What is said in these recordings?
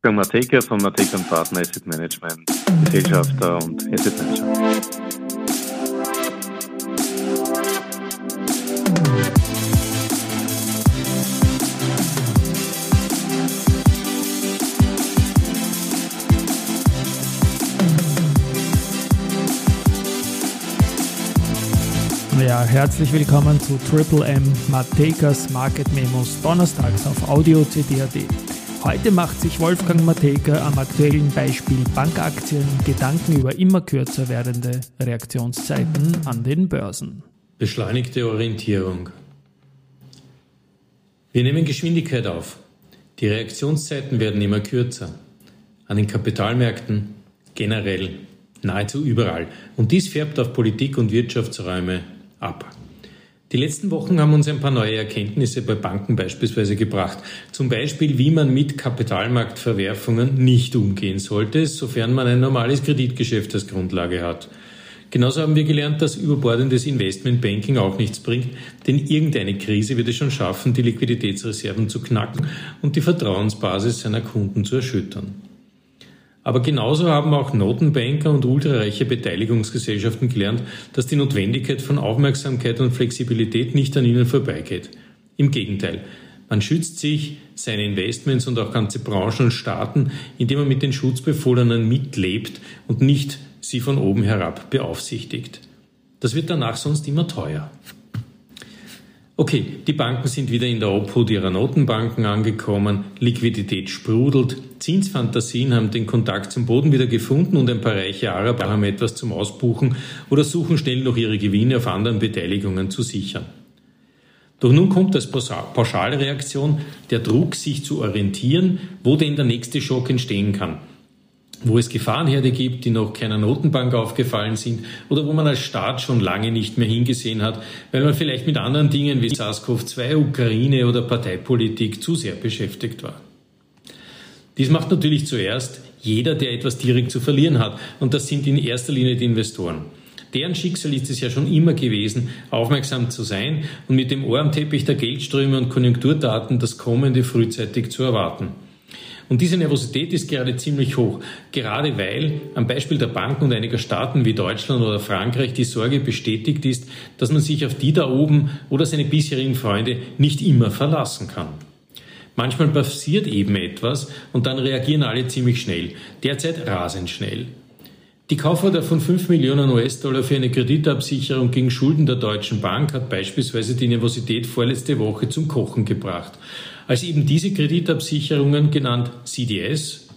Wolfgang Mateka von Mateka Partner Asset Management, Gesellschafter und Asset Manager. Ja, herzlich willkommen zu Triple M Matekas Market Memos donnerstags auf Audio CD.at. Heute macht sich Wolfgang Mateka am aktuellen Beispiel Bankaktien Gedanken über immer kürzer werdende Reaktionszeiten an den Börsen. Beschleunigte Orientierung. Wir nehmen Geschwindigkeit auf. Die Reaktionszeiten werden immer kürzer. An den Kapitalmärkten generell, nahezu überall. Und dies färbt auf Politik und Wirtschaftsräume ab. Die letzten Wochen haben uns ein paar neue Erkenntnisse bei Banken beispielsweise gebracht. Zum Beispiel, wie man mit Kapitalmarktverwerfungen nicht umgehen sollte, sofern man ein normales Kreditgeschäft als Grundlage hat. Genauso haben wir gelernt, dass überbordendes Investmentbanking auch nichts bringt, denn irgendeine Krise wird es schon schaffen, die Liquiditätsreserven zu knacken und die Vertrauensbasis seiner Kunden zu erschüttern. Aber genauso haben auch Notenbanker und ultrareiche Beteiligungsgesellschaften gelernt, dass die Notwendigkeit von Aufmerksamkeit und Flexibilität nicht an ihnen vorbeigeht. Im Gegenteil, man schützt sich, seine Investments und auch ganze Branchen und Staaten, indem man mit den Schutzbefohlenen mitlebt und nicht sie von oben herab beaufsichtigt. Das wird danach sonst immer teuer. Okay, die Banken sind wieder in der Obhut ihrer Notenbanken angekommen, Liquidität sprudelt, Zinsfantasien haben den Kontakt zum Boden wieder gefunden und ein paar reiche Araber haben etwas zum Ausbuchen oder suchen schnell noch ihre Gewinne auf anderen Beteiligungen zu sichern. Doch nun kommt als Pauschalreaktion der Druck, sich zu orientieren, wo denn der nächste Schock entstehen kann wo es Gefahrenherde gibt, die noch keiner Notenbank aufgefallen sind oder wo man als Staat schon lange nicht mehr hingesehen hat, weil man vielleicht mit anderen Dingen wie SARS-CoV-2, Ukraine oder Parteipolitik zu sehr beschäftigt war. Dies macht natürlich zuerst jeder, der etwas direkt zu verlieren hat, und das sind in erster Linie die Investoren. Deren Schicksal ist es ja schon immer gewesen, aufmerksam zu sein und mit dem Ohr am Teppich der Geldströme und Konjunkturdaten das Kommende frühzeitig zu erwarten. Und diese Nervosität ist gerade ziemlich hoch, gerade weil am Beispiel der Banken und einiger Staaten wie Deutschland oder Frankreich die Sorge bestätigt ist, dass man sich auf die da oben oder seine bisherigen Freunde nicht immer verlassen kann. Manchmal passiert eben etwas und dann reagieren alle ziemlich schnell, derzeit rasend schnell. Die Kauforder von 5 Millionen US-Dollar für eine Kreditabsicherung gegen Schulden der Deutschen Bank hat beispielsweise die Nervosität vorletzte Woche zum Kochen gebracht als eben diese Kreditabsicherungen, genannt CDS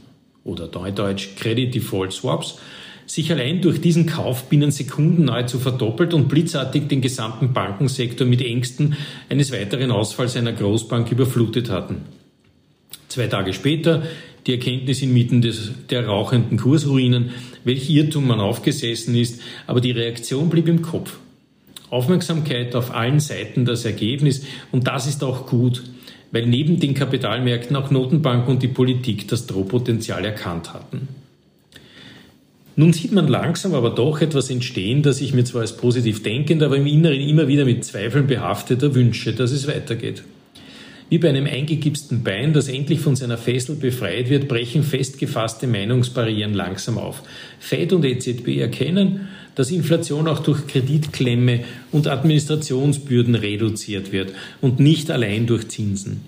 oder Neudeutsch Credit Default Swaps, sich allein durch diesen Kauf binnen Sekunden nahezu verdoppelt und blitzartig den gesamten Bankensektor mit Ängsten eines weiteren Ausfalls einer Großbank überflutet hatten. Zwei Tage später die Erkenntnis inmitten des, der rauchenden Kursruinen, welch Irrtum man aufgesessen ist, aber die Reaktion blieb im Kopf. Aufmerksamkeit auf allen Seiten das Ergebnis und das ist auch gut weil neben den Kapitalmärkten auch Notenbanken und die Politik das Drohpotenzial erkannt hatten. Nun sieht man langsam aber doch etwas entstehen, das ich mir zwar als positiv denkend, aber im Inneren immer wieder mit Zweifeln behafteter wünsche, dass es weitergeht. Wie bei einem eingegipsten Bein, das endlich von seiner Fessel befreit wird, brechen festgefasste Meinungsbarrieren langsam auf. Fed und EZB erkennen, dass Inflation auch durch Kreditklemme und Administrationsbürden reduziert wird und nicht allein durch Zinsen.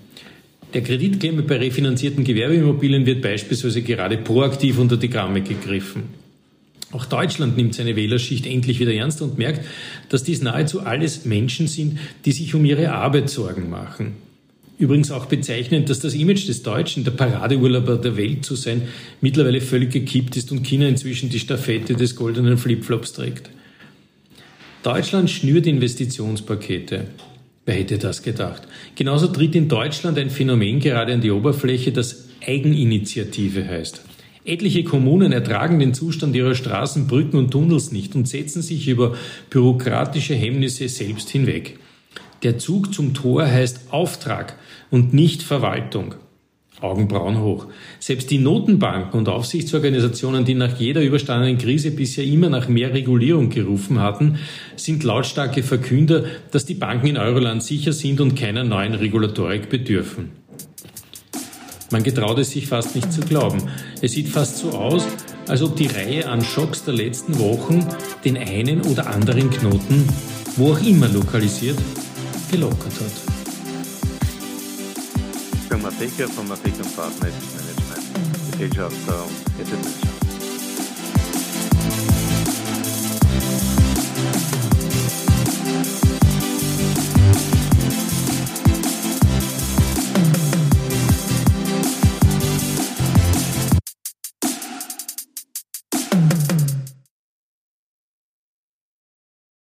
Der Kreditklemme bei refinanzierten Gewerbeimmobilien wird beispielsweise gerade proaktiv unter die Gramme gegriffen. Auch Deutschland nimmt seine Wählerschicht endlich wieder ernst und merkt, dass dies nahezu alles Menschen sind, die sich um ihre Arbeit Sorgen machen. Übrigens auch bezeichnend, dass das Image des Deutschen, der Paradeurlauber der Welt zu sein, mittlerweile völlig gekippt ist und China inzwischen die Stafette des goldenen Flipflops trägt. Deutschland schnürt Investitionspakete. Wer hätte das gedacht? Genauso tritt in Deutschland ein Phänomen gerade an die Oberfläche, das Eigeninitiative heißt. Etliche Kommunen ertragen den Zustand ihrer Straßen, Brücken und Tunnels nicht und setzen sich über bürokratische Hemmnisse selbst hinweg. Der Zug zum Tor heißt Auftrag und nicht Verwaltung. Augenbrauen hoch. Selbst die Notenbanken und Aufsichtsorganisationen, die nach jeder überstandenen Krise bisher immer nach mehr Regulierung gerufen hatten, sind lautstarke Verkünder, dass die Banken in Euroland sicher sind und keiner neuen Regulatorik bedürfen. Man getraut es sich fast nicht zu glauben. Es sieht fast so aus, als ob die Reihe an Schocks der letzten Wochen den einen oder anderen Knoten, wo auch immer lokalisiert, gelockert hat. Firma Becker, Firma Becker und Partner Management, Gesellschafter und Asset Manager.